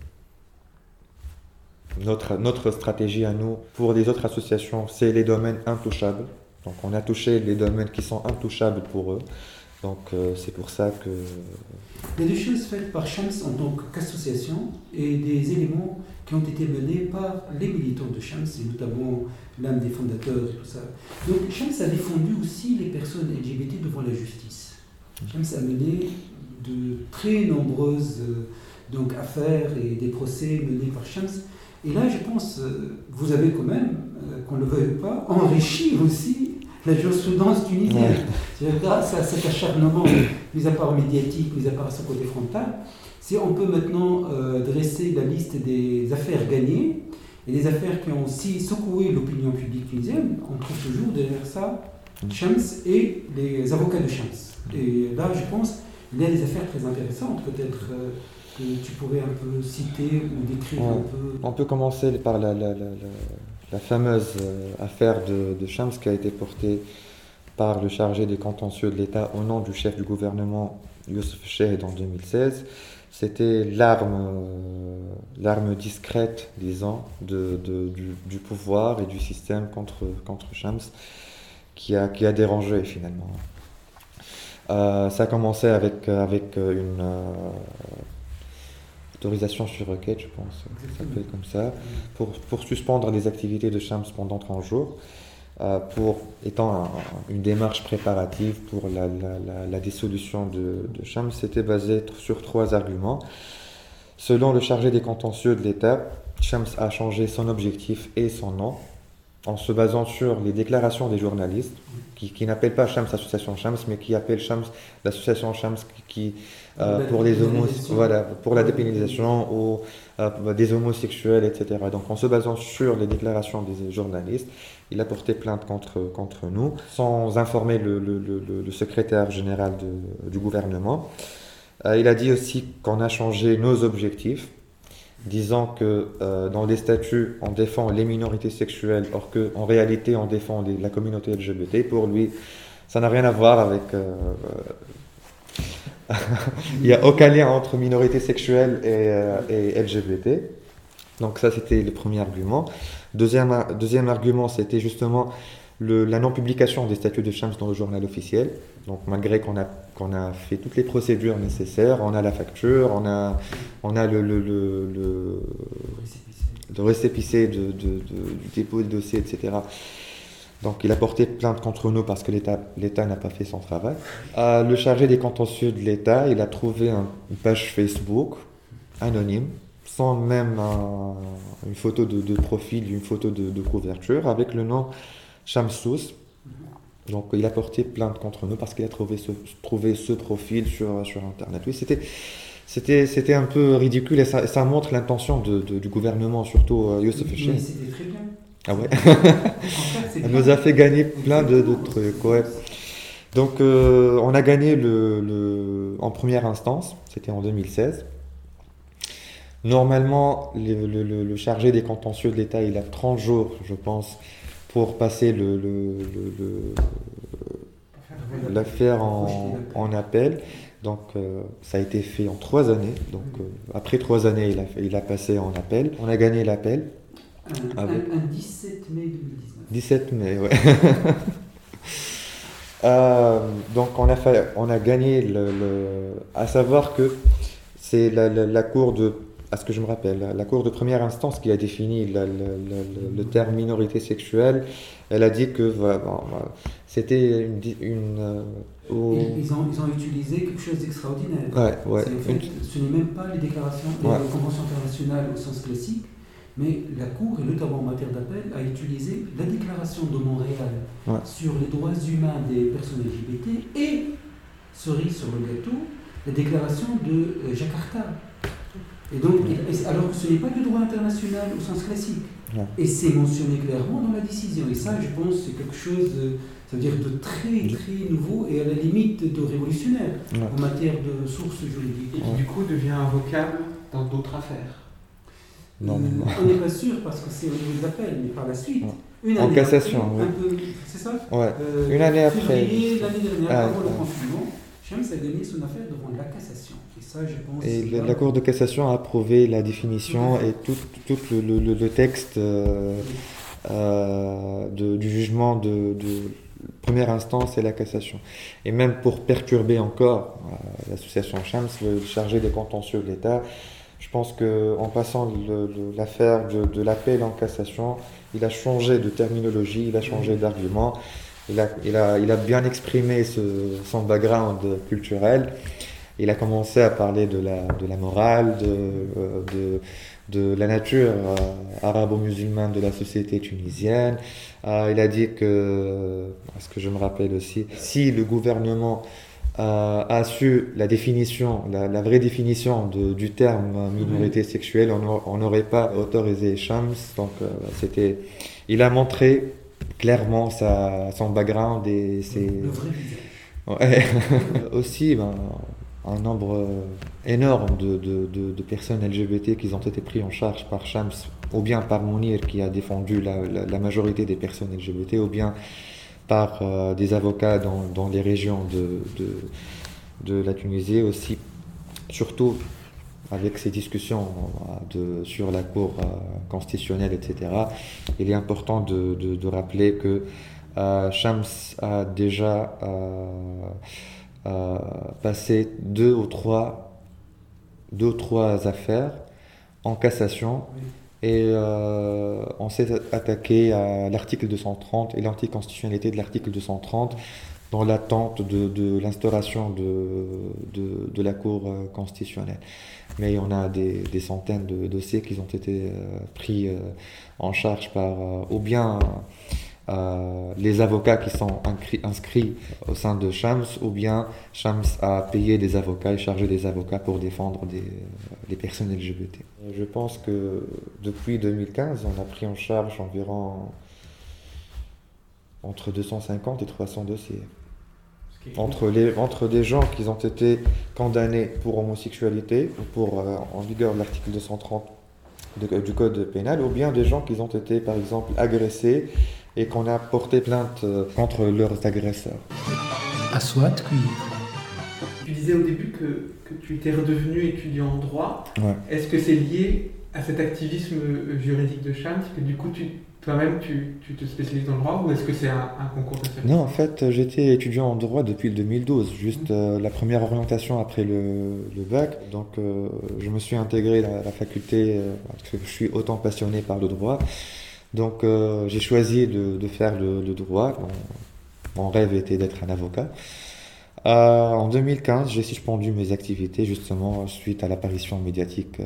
Notre, stratégie à nous, pour les autres associations, c'est les domaines intouchables. Donc on a touché les domaines qui sont intouchables pour eux. Donc euh, c'est pour ça que... Il y a des choses faites par Shams en tant qu'association et des éléments qui ont été menés par les militants de Shams, et notamment l'un des fondateurs et tout ça. Donc Shams a défendu aussi les personnes LGBT devant la justice. Shams a mené de très nombreuses euh, donc, affaires et des procès menés par Shams. Et là, je pense, euh, vous avez quand même, qu'on ne le veuille pas, enrichi aussi la jurisprudence tunisienne. Grâce à cet acharnement, mis à part médiatique, mis à part ce côté frontal, si on peut maintenant euh, dresser la liste des affaires gagnées et des affaires qui ont aussi secoué l'opinion publique tunisienne, on trouve toujours derrière ça Shams et les avocats de Shams. Et là, je pense, il y a des affaires très intéressantes, peut-être. Euh, que tu pourrais un peu citer ou décrire un peu On peut commencer par la, la, la, la fameuse euh, affaire de, de, Shams qui a été portée par le chargé des contentieux de l'État au nom du chef du gouvernement Youssef Cheikh en 2016. C'était l'arme, euh, l'arme discrète, disons, de, de, du, du, pouvoir et du système contre, contre Shams qui a, qui a dérangé finalement. Euh, ça a commencé avec, avec une autorisation sur requête, je pense, ça peut être comme ça, pour, pour suspendre les activités de Shams pendant 30 jours, euh, pour étant un, une démarche préparative pour la, la, la, dissolution de, de Shams, c'était basé sur trois arguments. Selon le chargé des contentieux de l'État, Shams a changé son objectif et son nom en se basant sur les déclarations des journalistes, qui, qui n'appellent pas Shams l'association Shams, mais qui appellent Shams l'association Shams qui, qui euh, pour les homos, voilà, pour la dépénalisation ou euh, des homosexuels, etc. Donc en se basant sur les déclarations des journalistes, il a porté plainte contre, contre nous, sans informer le, le, le, le secrétaire général de, du gouvernement. Euh, il a dit aussi qu'on a changé nos objectifs disant que euh, dans les statuts, on défend les minorités sexuelles, or qu'en réalité, on défend la communauté LGBT. Pour lui, ça n'a rien à voir avec... Euh, il n'y a aucun lien entre minorité sexuelle et, euh, et LGBT. Donc ça, c'était le premier argument. Deuxième, deuxième argument, c'était justement le, la non-publication des statuts de Shams dans le journal officiel. Donc malgré qu'on a, qu'on a fait toutes les procédures nécessaires, on a la facture, on a, on a le, le, le, le, récépissé de, de, du dépôt de dossier, etc. Donc il a porté plainte contre nous parce que l'État n'a pas fait son travail. Le chargé des contentieux de l'État, il a trouvé un, une page Facebook anonyme, sans même un, une photo de, profil, une photo de couverture, avec le nom Shamsous. Donc il a porté plainte contre nous parce qu'il a trouvé ce, trouvé ce profil sur, sur Internet. Oui, c'était, c'était, c'était un peu ridicule et ça, ça montre l'intention du gouvernement, surtout euh, Youssef Mais c'était très bien. Ah ouais Elle nous a fait gagner plein de, de trucs, ouais. Donc euh, on a gagné le, le, en première instance, c'était en 2016. Normalement, le, le, le, chargé des contentieux de l'État, il a 30 jours, je pense, pour passer le, le, le l'affaire en, en, appel. Donc euh, ça a été fait en trois années. Donc euh, après trois années, il a, il a passé en appel. On a gagné l'appel. Un, avec... un, un, 17 mai 2019. 17 mai, ouais. euh, donc on a, fait, on a gagné le, le à savoir que c'est la, la, la cour de à ce que je me rappelle, la Cour de première instance qui a défini le, terme minorité sexuelle, elle a dit que bon, c'était une... une euh, au... ils, ont, ils ont utilisé quelque chose d'extraordinaire. Ouais, ouais. En fait, une... Ce n'est même pas les déclarations, les ouais. conventions internationales au sens classique, mais la Cour, et notamment en matière d'appel, a utilisé la déclaration de Montréal sur les droits humains des personnes LGBT et, cerise sur le gâteau, la déclaration de euh, Jakarta et donc, alors que ce n'est pas du droit international au sens classique. Ouais. Et c'est mentionné clairement dans la décision. Et ça, je pense, c'est quelque chose, c'est-à-dire de très, très nouveau et à la limite de révolutionnaire ouais. en matière de sources juridiques. Et qui, du coup, devient invocable dans d'autres affaires. Non, euh, on n'est pas sûr parce que c'est au niveau de l'appel, mais par la suite. Une année en cassation, après, oui. C'est ça? Ouais. euh, Une année après. L'année dernière, ah, avant le confinement, Shams a gagné son affaire devant la cassation. Et ça, je pense. Et la, la Cour de cassation a approuvé la définition et tout, tout le, le- le texte euh, euh, de- du jugement de, de première instance et la cassation. Et même pour perturber encore euh, l'association Shams, le chargé des contentieux de l'État, je pense qu'en passant l'affaire de, de l'appel en cassation, il a changé de terminologie, il a changé d'argument, il a, il, a, il a bien exprimé son background culturel. Il a commencé à parler de la, de la morale, de, euh, de, de la nature euh, arabo-musulmane de la société tunisienne. Euh, il a dit que, à ce que je me rappelle aussi, si le gouvernement a su la définition, la, vraie définition du terme minorité sexuelle, on n'a- on n'aurait pas autorisé Shams. Donc, c'était, il a montré clairement sa, son background et ses, Le vrai visage. Ouais. Aussi, ben, un nombre euh, énorme de, de- de- de personnes LGBT qui ont été pris en charge par Shams, ou bien par Mounir qui a défendu la, la- la majorité des personnes LGBT, ou bien par euh, des avocats dans, dans les régions de, de, de la Tunisie, aussi, surtout avec ces discussions euh, de, sur la Cour euh, constitutionnelle, etc. Il est important de, de- de rappeler que euh, Shams a déjà euh, euh, passé deux ou trois, deux ou trois affaires en cassation et on s'est attaqué à l'article 230 et l'anticonstitutionnalité de l'article 230 dans l'attente de, l'instauration de, la Cour constitutionnelle. Mais on a des, centaines de dossiers qui ont été euh, pris euh, en charge par euh, ou bien les avocats qui sont inscrits au sein de Shams, ou bien Shams a payé des avocats et chargé des avocats pour défendre des, des personnes LGBT. Je pense que depuis 2015, on a pris en charge environ entre 250 et 300 dossiers. Entre, les, entre des gens qui ont été condamnés pour homosexualité, ou pour, euh, en vigueur de l'article 230 de- du code pénal, ou bien des gens qui ont été, par exemple, agressés et qu'on a porté plainte euh, contre leurs agresseurs. Aswat. Tu disais au début que, que tu étais redevenu étudiant en droit. Ouais. Est-ce que c'est lié à cet activisme euh, juridique de Shams que du coup tu, toi-même tu, tu te spécialises dans le droit ou est-ce que c'est un, un concours de Non, en fait, j'étais étudiant en droit depuis le 2012, juste euh, la première orientation après le, le bac. Donc, euh, je me suis intégré à la faculté euh, parce que je suis autant passionné par le droit. Donc, euh, j'ai choisi de, de faire le, le droit. Mon, rêve était d'être un avocat. Euh, en 2015, j'ai suspendu mes activités justement suite à l'apparition médiatique euh,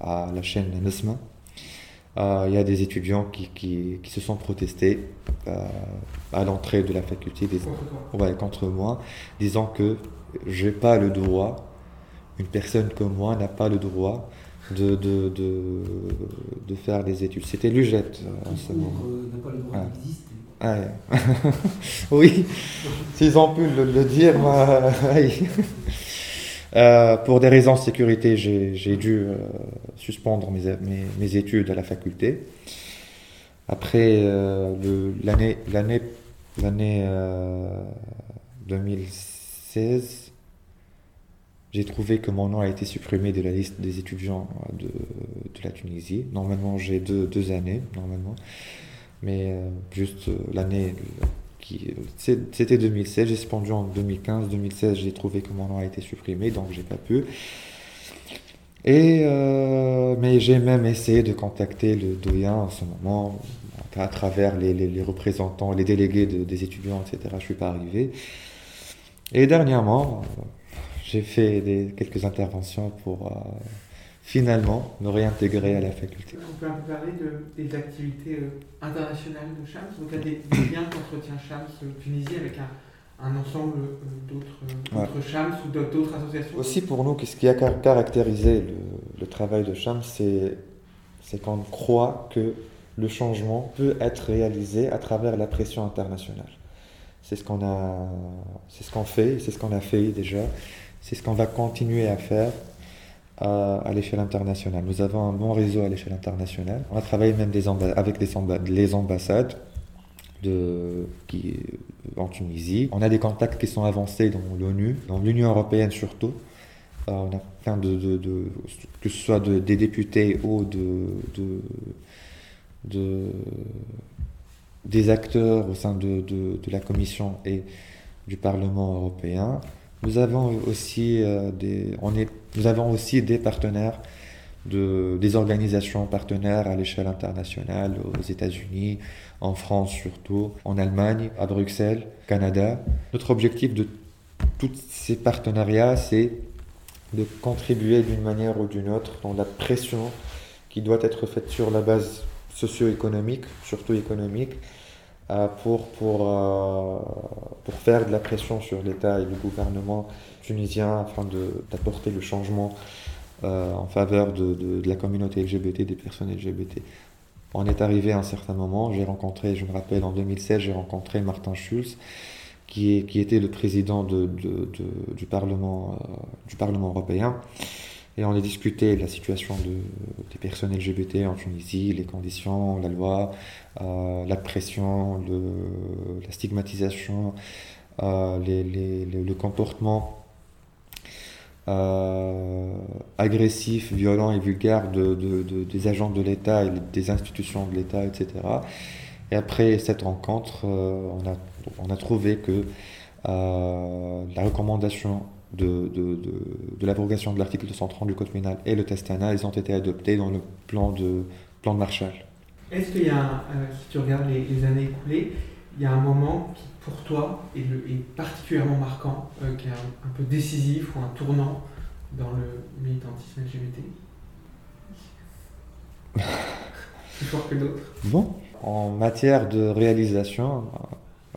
à la chaîne Nesma. Euh, Il y a des étudiants qui, qui, qui se sont protestés euh, à l'entrée de la faculté des, Contre toi. ouais, contre moi, disant que j'ai pas le droit, une personne comme moi n'a pas le droit de, de, de, de faire des études. C'était l'UGET euh, en ce moment. euh, oui, s'ils ont pu le, le dire, moi. Euh, pour des raisons de sécurité, j'ai dû euh, suspendre mes, études à la faculté. Après euh, l'année l'année l'année euh, 2016, j'ai trouvé que mon nom a été supprimé de la liste des étudiants de, la Tunisie. Normalement, j'ai deux, deux années, normalement. Mais juste l'année C'était 2016, j'ai suspendu en 2015. 2016, j'ai trouvé que mon nom a été supprimé, donc j'ai pas pu. Et, euh, mais j'ai même essayé de contacter le doyen en ce moment, à travers les, les- représentants, les délégués de- des étudiants, etc. Je suis pas arrivé. Et dernièrement, j'ai fait quelques interventions pour euh, finalement me réintégrer à la faculté. On peut un peu parler de, des activités euh, internationales de Shams, donc il y a des, liens qu'entretient Shams euh, Tunisie avec un, un ensemble euh, d'autres Ouais. Shams ou d'autres associations? Aussi pour nous, ce qui a car- caractérisé le, le travail de Cham, c'est c'est qu'on croit que le changement peut être réalisé à travers la pression internationale. C'est ce qu'on a, c'est ce qu'on fait, c'est ce qu'on a fait déjà, c'est ce qu'on va continuer à faire à, l'échelle internationale. Nous avons un bon réseau à l'échelle internationale. On a travaillé même avec les ambassades en Tunisie. On a des contacts qui sont avancés dans l'ONU, dans l'Union européenne surtout. Euh, on a plein de, que ce soit des députés ou de, de, des acteurs au sein de, la Commission et du Parlement européen. Nous avons aussi, euh, des, on est, nous avons aussi des partenaires de, des organisations partenaires à l'échelle internationale, aux États-Unis, en France surtout, en Allemagne, à Bruxelles, Canada. Notre objectif de tous ces partenariats, c'est de contribuer d'une manière ou d'une autre dans la pression qui doit être faite sur la base socio-économique, surtout économique, pour, pour, euh, pour faire de la pression sur l'État et le gouvernement tunisien afin d'apporter le changement euh, en faveur de, de, la communauté LGBT, des personnes LGBT. On est arrivé à un certain moment, j'ai rencontré, je me rappelle en 2016, j'ai rencontré Martin Schulz, qui, est, qui était le président de, du, Parlement, euh, du Parlement européen. Et on a discuté de la situation de, des personnes LGBT en Tunisie, les conditions, la loi, euh, la pression, la stigmatisation, euh, le comportement euh, agressif, violent et vulgaire de, de, de des agents de l'État et des institutions de l'État, etc. Et après cette rencontre, on, a, on a trouvé que la recommandation de, de, de, l'abrogation de l'article 230 du Code pénal et le testana, ils ont été adoptés dans le plan de, plan de Marshall. Est-ce qu'il y a, si tu regardes les, les, années écoulées, il y a un moment qui pour toi est, le, est particulièrement marquant, euh, qui est un, peu décisif ou un tournant dans le militantisme LGBT Plus fort que d'autres Bon, en matière de réalisation,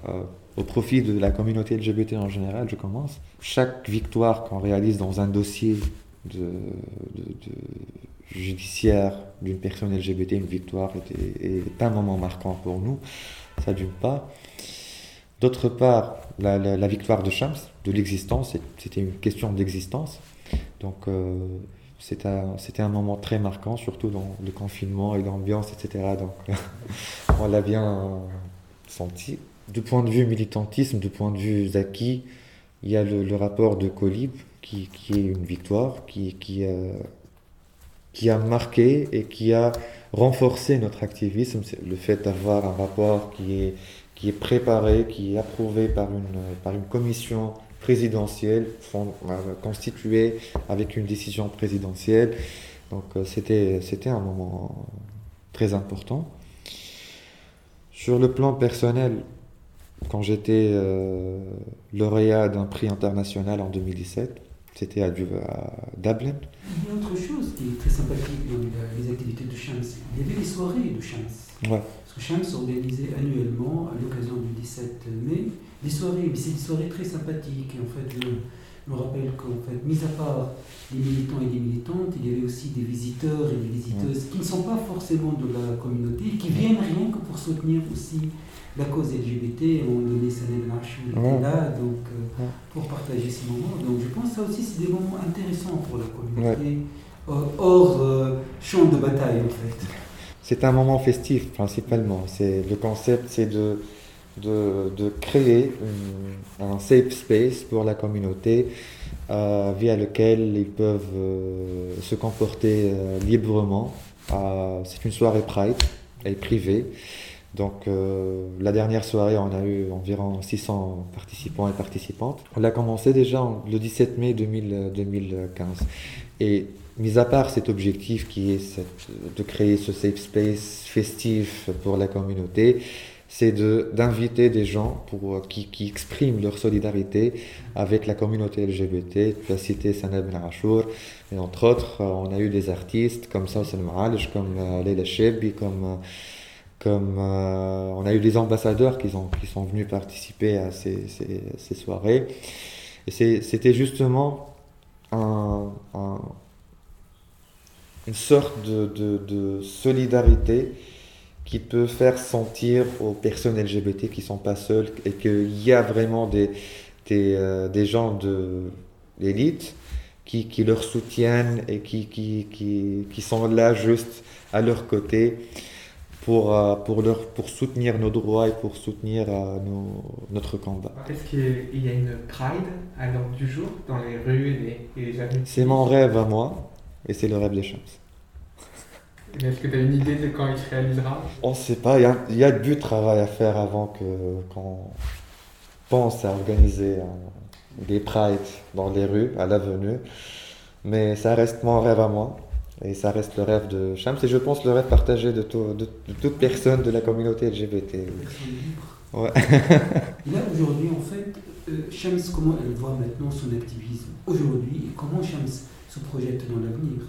euh, au profit de la communauté LGBT en général, je commence. Chaque victoire qu'on réalise dans un dossier judiciaire d'une personne LGBT, une victoire est, un moment marquant pour nous. Ça d'une part. D'autre part, la, victoire de Shams, de l'existence, c'était une question d'existence. Donc euh, c'était un, moment très marquant, surtout dans le confinement et l'ambiance, etc. Donc on l'a bien senti. Du point de vue militantisme, du point de vue acquis, il y a le, rapport de Colib qui, qui, est une victoire, qui, qui, euh, qui a marqué et qui a renforcé notre activisme. Le fait d'avoir un rapport qui est qui est préparé, qui est approuvé par une, par une commission présidentielle euh, constituée avec une décision présidentielle. Donc euh, c'était, c'était un moment très important. Sur le plan personnel, quand j'étais euh, lauréat d'un prix international en 2017, c'était à, Dublin. Il y a autre chose qui est très sympathique dans les activités de Chance. Il y avait les soirées de Chance. Ouais. Shams organisait annuellement, à l'occasion du 17 mai, des soirées, mais c'est des soirées très sympathiques. Et en fait, je me rappelle qu'en fait, mis à part les militants et les militantes, il y avait aussi des visiteurs et des visiteuses qui ne sont pas forcément de la communauté, qui viennent rien que pour soutenir aussi la cause LGBT. On donnait Sanem Lachou était là, donc euh, pour partager ces moments. Donc je pense que ça aussi, c'est des moments intéressants pour la communauté, hors euh, champ de bataille en fait c'est un moment festif principalement. Le concept, c'est de, de, de créer un safe space pour la communauté euh, via lequel ils peuvent euh, se comporter librement. c'est une soirée Pride, elle est privée. Donc la dernière soirée, on a eu environ 600 participants et participantes. On a commencé déjà le 17 mai 2015. Et mis à part cet objectif qui est de créer ce safe space festif pour la communauté, c'est d'inviter des gens pour, qui, expriment leur solidarité avec la communauté LGBT. Tu as cité Sana Ben et entre autres, on a eu des artistes comme Sawsan Ma'alj, comme euh, Leila Shebi, comme, euh, euh, on a eu des ambassadeurs qui, ont, qui sont venus participer à ces, soirées. Et c'était justement un, un une sorte de, solidarité qui peut faire sentir aux personnes LGBT qui sont pas seules et qu'il y a vraiment des, euh, gens de l'élite qui, leur soutiennent et qui, qui sont là juste à leur côté pour, euh, pour, leur, pour soutenir nos droits et pour soutenir euh, nos, notre combat. Est-ce qu'il y a une pride à l'ordre du jour dans les rues et les, avenues C'est mon rêve à moi et c'est le rêve des Shams. Est-ce que tu as une idée de quand il se réalisera? On ne sait pas, il y a, il y a du travail à faire avant qu'on pense à organiser un- des prides dans les rues, à l'avenue. Mais ça reste mon rêve à moi. Et ça reste le rêve de Shams. Et je pense le rêve partagé de, tout- de, de toute personne de la communauté LGBT. Ouais. Là, aujourd'hui, en fait, euh, Shams, comment elle voit maintenant son activisme Aujourd'hui, et comment Shams se projette dans l'avenir?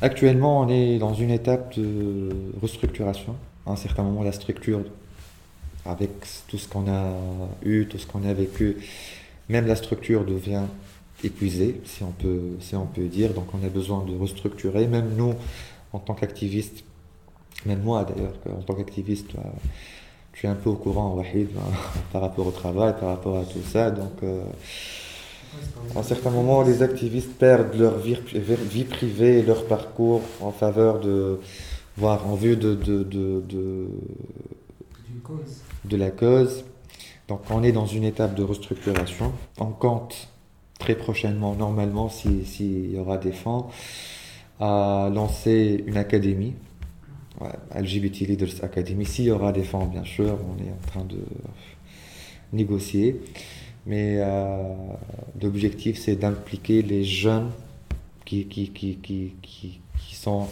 Actuellement, on est dans une étape de restructuration. À un certain moment, la structure, avec tout ce qu'on a eu, tout ce qu'on a vécu, même la structure devient épuisée, si on peut, si on peut dire. Donc, on a besoin de restructurer. Même nous, en tant qu'activistes, même moi d'ailleurs, en tant qu'activiste, bah, je suis un peu au courant, Wahid, bah, par rapport au travail, par rapport à tout ça. Donc, euh, à un certain moment, les activistes perdent leur vie, vie privée et leur parcours en faveur de, voire en vue de, de, de, de, de la cause. Donc on est dans une étape de restructuration. On compte très prochainement, normalement, s'il si y aura des fonds, à lancer une académie, ouais, LGBT Leaders Academy. S'il y aura des fonds, bien sûr, on est en train de négocier. Mais euh, l'objectif, c'est d'impliquer les jeunes qui, qui, qui, qui, qui, sont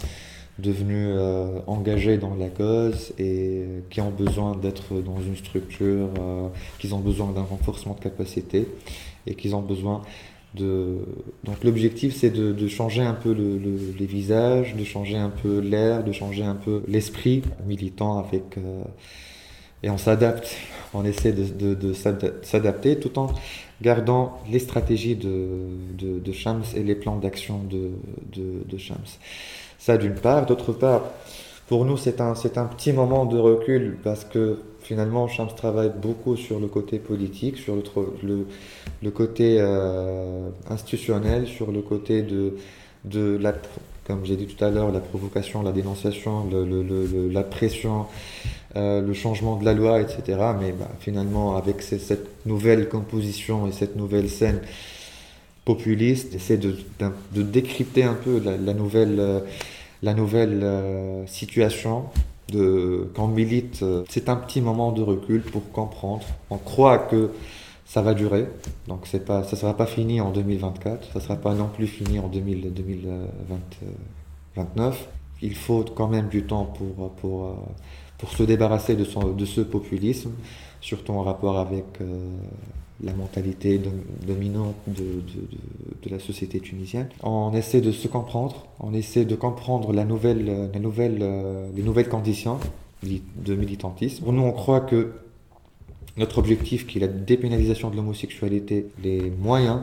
devenus euh, engagés dans la cause et qui ont besoin d'être dans une structure, euh, qui ont besoin d'un renforcement de capacité et qui ont besoin de... Donc l'objectif, c'est de, changer un peu le, le, les visages, de changer un peu l'air, de changer un peu l'esprit militant avec... Euh, et on s'adapte, on essaie de, s'adapter tout en gardant les stratégies de, Shams et les plans d'action de, Shams. Ça d'une part. D'autre part, pour nous, c'est un, un petit moment de recul parce que finalement, Shams travaille beaucoup sur le côté politique, sur le, côté euh, institutionnel, sur le côté de, de la, comme j'ai dit tout à l'heure, la provocation, la dénonciation, le, la pression, euh, le changement de la loi, etc. Mais bah, finalement, avec cette nouvelle composition et cette nouvelle scène populiste, essaie de, décrypter un peu la, nouvelle, la nouvelle euh, situation quand on milite. C'est un petit moment de recul pour comprendre. On croit que ça va durer, donc ça ne sera pas fini en 2024, ça ne sera pas non plus fini en 2000, 2029. Il faut quand même du temps pour, pour se débarrasser de ce populisme, surtout en rapport avec euh, la mentalité dominante de, de, de, la société tunisienne. On essaie de se comprendre, on essaie de comprendre la nouvelle, la nouvelle, euh, les nouvelles conditions de militantisme. Pour nous, on croit que notre objectif, qui est la dépénalisation de l'homosexualité, les moyens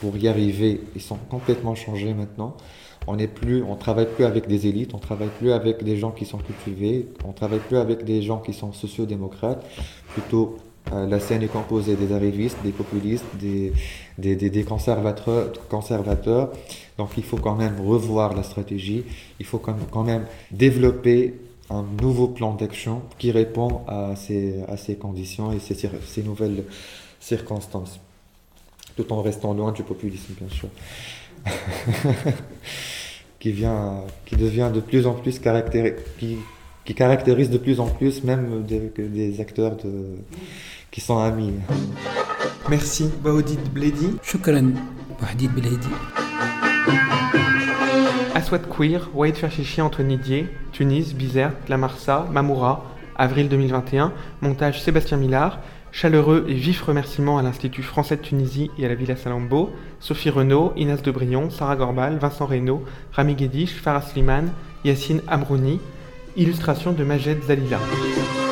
pour y arriver, ils sont complètement changés maintenant. On n'est plus, on travaille plus avec des élites, on travaille plus avec des gens qui sont cultivés, on travaille plus avec des gens qui sont sociodémocrates. Plutôt, euh, la scène est composée des arrivistes, des populistes, des, des, des, des conservateurs. Donc, il faut quand même revoir la stratégie. Il faut quand même, développer un nouveau plan d'action qui répond à ces, à ces conditions et ces, nouvelles circonstances, tout en restant loin du populisme, bien sûr, qui, vient, qui devient de plus en plus caractéri qui, caractérise de plus en plus même des, des acteurs de, qui sont amis. Merci, Baoudid Bledi. Shukran, Baoudid Bledi. Aswad Queer, Wade Ferchichi, Anthony Dier, Tunis, Bizerte, La Marsa, Mamoura, avril 2021, montage Sébastien Millard, chaleureux et vifs remerciements à l'Institut français de Tunisie et à la Villa Salambo, Sophie Renaud, Inès Debrion, Sarah Gorbal, Vincent Reynaud, Rami Guédiche, Farah Slimane, Yacine Amrouni, illustration de Majed Zalila.